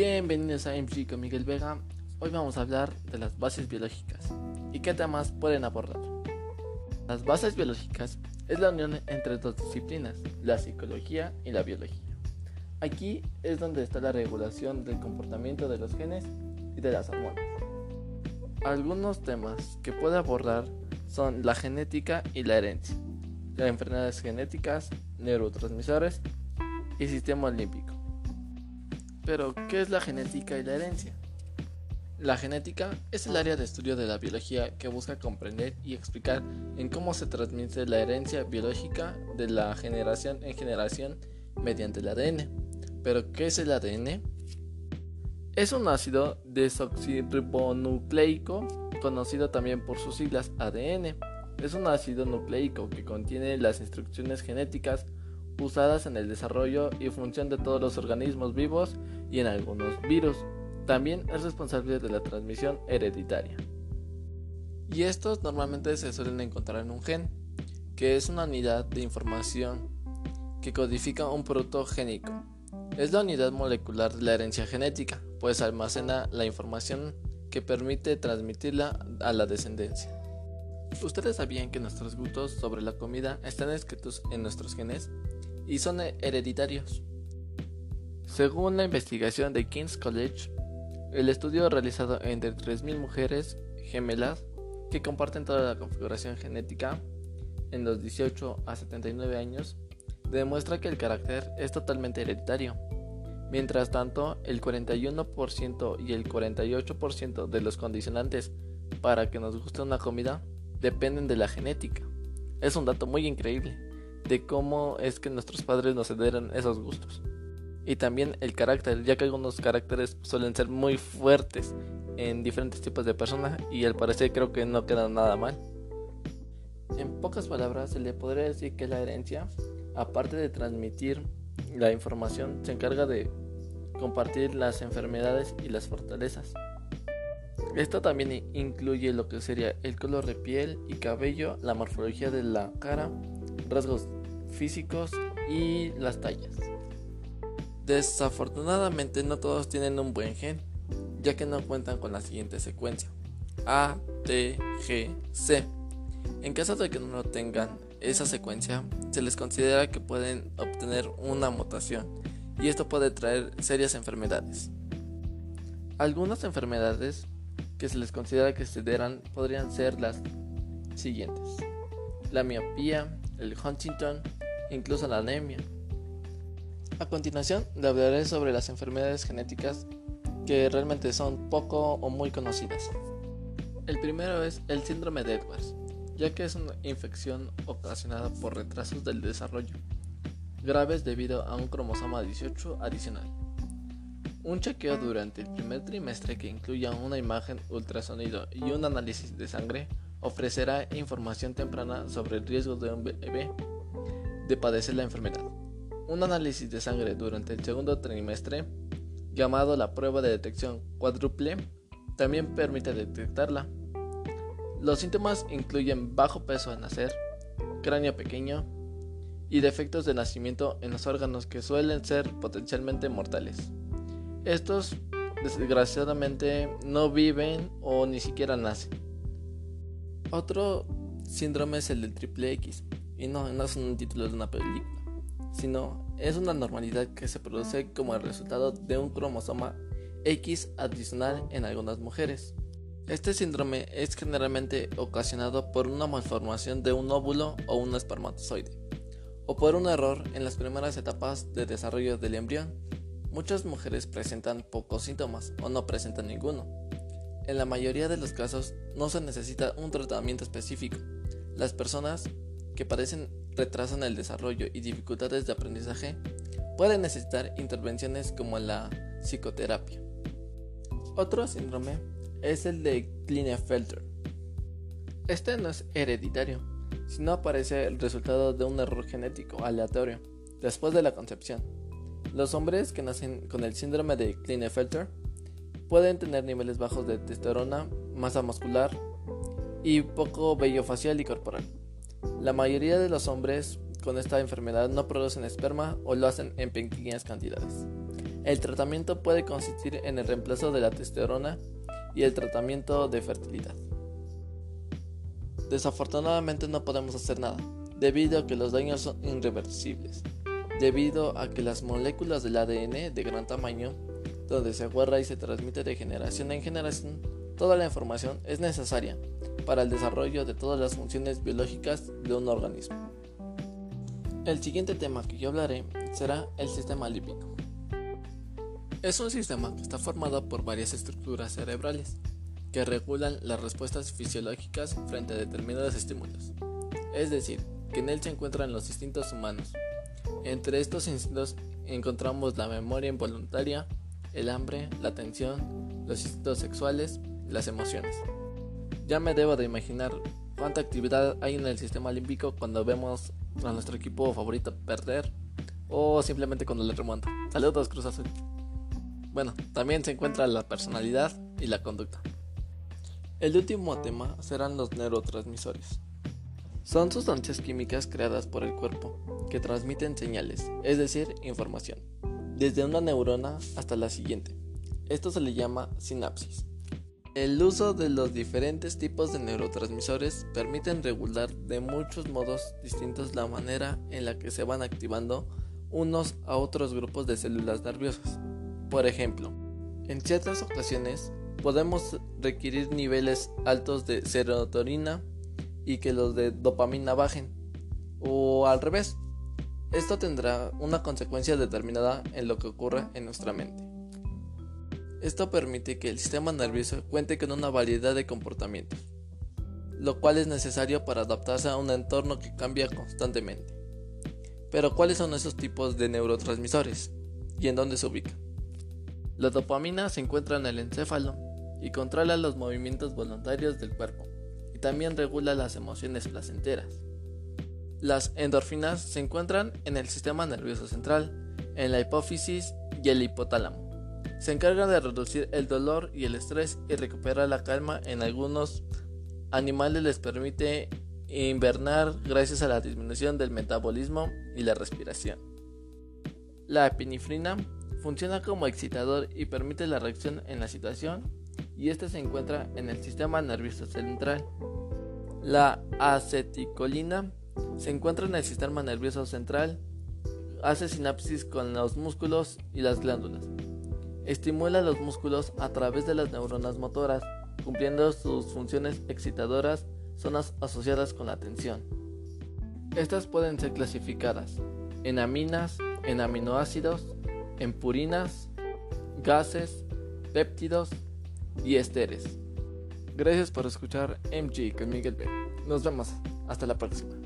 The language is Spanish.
Bienvenidos a MC con Miguel Vega. Hoy vamos a hablar de las bases biológicas y qué temas pueden abordar. Las bases biológicas es la unión entre dos disciplinas, la psicología y la biología. Aquí es donde está la regulación del comportamiento de los genes y de las hormonas. Algunos temas que puede abordar son la genética y la herencia, las enfermedades genéticas, neurotransmisores y sistema olímpico. Pero, ¿qué es la genética y la herencia? La genética es el área de estudio de la biología que busca comprender y explicar en cómo se transmite la herencia biológica de la generación en generación mediante el ADN. Pero, ¿qué es el ADN? Es un ácido desoxirribonucleico, conocido también por sus siglas ADN. Es un ácido nucleico que contiene las instrucciones genéticas usadas en el desarrollo y función de todos los organismos vivos y en algunos virus. También es responsable de la transmisión hereditaria. Y estos normalmente se suelen encontrar en un gen, que es una unidad de información que codifica un producto génico. Es la unidad molecular de la herencia genética, pues almacena la información que permite transmitirla a la descendencia. ¿Ustedes sabían que nuestros gustos sobre la comida están escritos en nuestros genes y son hereditarios? Según la investigación de King's College, el estudio realizado entre 3.000 mujeres gemelas que comparten toda la configuración genética en los 18 a 79 años demuestra que el carácter es totalmente hereditario. Mientras tanto, el 41% y el 48% de los condicionantes para que nos guste una comida dependen de la genética. Es un dato muy increíble de cómo es que nuestros padres nos heredan esos gustos. Y también el carácter, ya que algunos caracteres suelen ser muy fuertes en diferentes tipos de personas y al parecer creo que no queda nada mal. En pocas palabras, se le podría decir que la herencia, aparte de transmitir la información, se encarga de compartir las enfermedades y las fortalezas. Esto también incluye lo que sería el color de piel y cabello, la morfología de la cara, rasgos físicos y las tallas. Desafortunadamente no todos tienen un buen gen, ya que no cuentan con la siguiente secuencia. A, T, G, C. En caso de que no tengan esa secuencia, se les considera que pueden obtener una mutación y esto puede traer serias enfermedades. Algunas enfermedades que se les considera que se deran podrían ser las siguientes. La miopía, el Huntington, incluso la anemia. A continuación, le hablaré sobre las enfermedades genéticas que realmente son poco o muy conocidas. El primero es el síndrome de Edwards, ya que es una infección ocasionada por retrasos del desarrollo, graves debido a un cromosoma 18 adicional. Un chequeo durante el primer trimestre que incluya una imagen ultrasonido y un análisis de sangre ofrecerá información temprana sobre el riesgo de un bebé de padecer la enfermedad. Un análisis de sangre durante el segundo trimestre, llamado la prueba de detección cuádruple, también permite detectarla. Los síntomas incluyen bajo peso al nacer, cráneo pequeño y defectos de nacimiento en los órganos que suelen ser potencialmente mortales. Estos desgraciadamente no viven o ni siquiera nacen. Otro síndrome es el del triple X, y no, no es un título de una película, sino es una normalidad que se produce como el resultado de un cromosoma X adicional en algunas mujeres. Este síndrome es generalmente ocasionado por una malformación de un óvulo o un espermatozoide, o por un error en las primeras etapas de desarrollo del embrión Muchas mujeres presentan pocos síntomas o no presentan ninguno. En la mayoría de los casos no se necesita un tratamiento específico. Las personas que padecen retraso en el desarrollo y dificultades de aprendizaje pueden necesitar intervenciones como la psicoterapia. Otro síndrome es el de Klinefelter. Este no es hereditario, sino aparece el resultado de un error genético aleatorio después de la concepción. Los hombres que nacen con el síndrome de Klinefelter pueden tener niveles bajos de testosterona, masa muscular y poco vello facial y corporal. La mayoría de los hombres con esta enfermedad no producen esperma o lo hacen en pequeñas cantidades. El tratamiento puede consistir en el reemplazo de la testosterona y el tratamiento de fertilidad. Desafortunadamente no podemos hacer nada, debido a que los daños son irreversibles, debido a que las moléculas del ADN de gran tamaño, donde se guarda y se transmite de generación en generación, toda la información es necesaria para el desarrollo de todas las funciones biológicas de un organismo. El siguiente tema que yo hablaré será el sistema límbico. Es un sistema que está formado por varias estructuras cerebrales que regulan las respuestas fisiológicas frente a determinados estímulos. Es decir, que en él se encuentran los instintos humanos. Entre estos instintos encontramos la memoria involuntaria, el hambre, la atención, los instintos sexuales, las emociones. Ya me debo de imaginar cuánta actividad hay en el sistema límbico cuando vemos a nuestro equipo favorito perder o simplemente cuando le remonta. Saludos Cruz Azul. Bueno, también se encuentra la personalidad y la conducta. El último tema serán los neurotransmisores. Son sustancias químicas creadas por el cuerpo que transmiten señales, es decir, información, desde una neurona hasta la siguiente. Esto se le llama sinapsis. El uso de los diferentes tipos de neurotransmisores permiten regular de muchos modos distintos la manera en la que se van activando unos a otros grupos de células nerviosas. Por ejemplo, en ciertas ocasiones podemos requerir niveles altos de serotonina y que los de dopamina bajen. O al revés. Esto tendrá una consecuencia determinada en lo que ocurre en nuestra mente. Esto permite que el sistema nervioso cuente con una variedad de comportamientos, lo cual es necesario para adaptarse a un entorno que cambia constantemente. Pero ¿cuáles son esos tipos de neurotransmisores y en dónde se ubican? La dopamina se encuentra en el encéfalo y controla los movimientos voluntarios del cuerpo y también regula las emociones placenteras. Las endorfinas se encuentran en el sistema nervioso central, en la hipófisis y el hipotálamo. Se encargan de reducir el dolor y el estrés y recuperar la calma en algunos animales les permite invernar gracias a la disminución del metabolismo y la respiración. La epinefrina funciona como excitador y permite la reacción en la situación y este se encuentra en el sistema nervioso central. La aceticolina se encuentra en el sistema nervioso central, hace sinapsis con los músculos y las glándulas. Estimula los músculos a través de las neuronas motoras, cumpliendo sus funciones excitadoras, zonas asociadas con la atención. Estas pueden ser clasificadas en aminas, en aminoácidos, en purinas, gases, péptidos, y esteres. Gracias por escuchar MG con Miguel B. Nos vemos. Hasta la próxima.